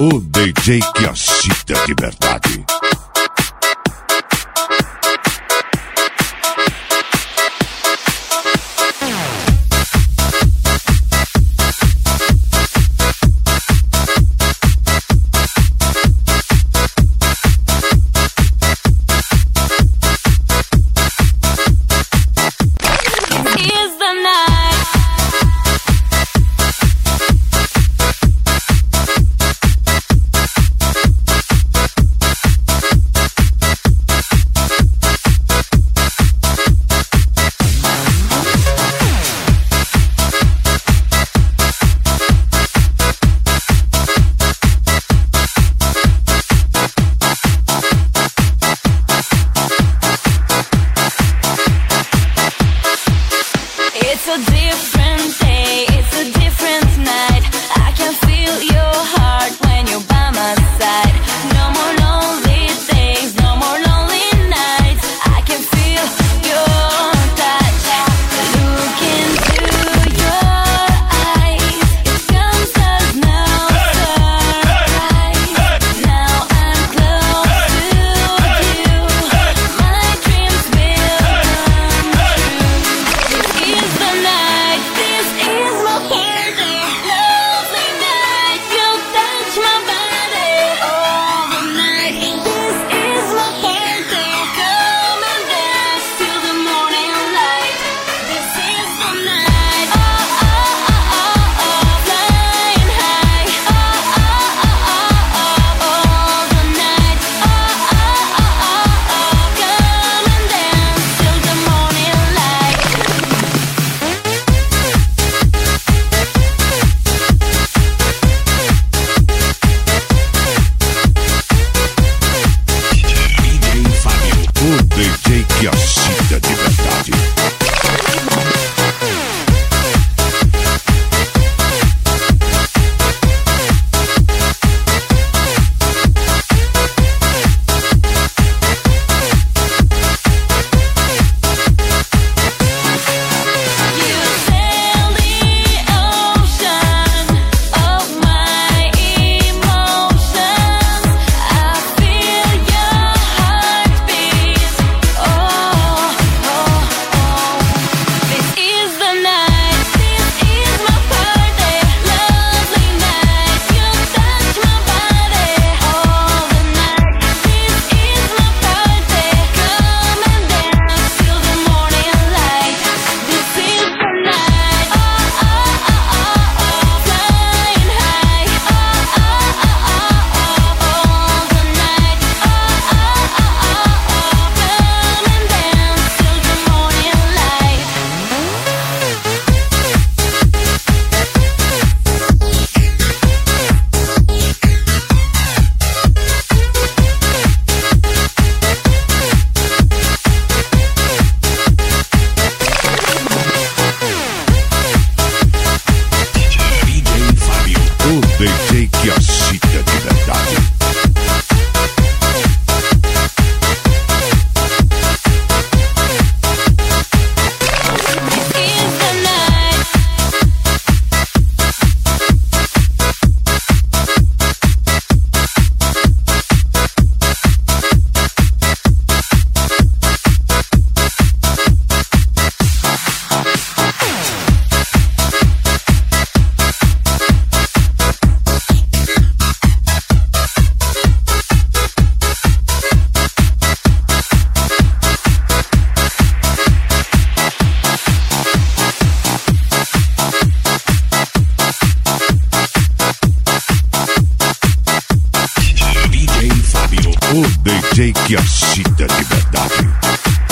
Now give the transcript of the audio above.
O DJ que assiste de verdade. Yo. O DJ que assiste de verdade.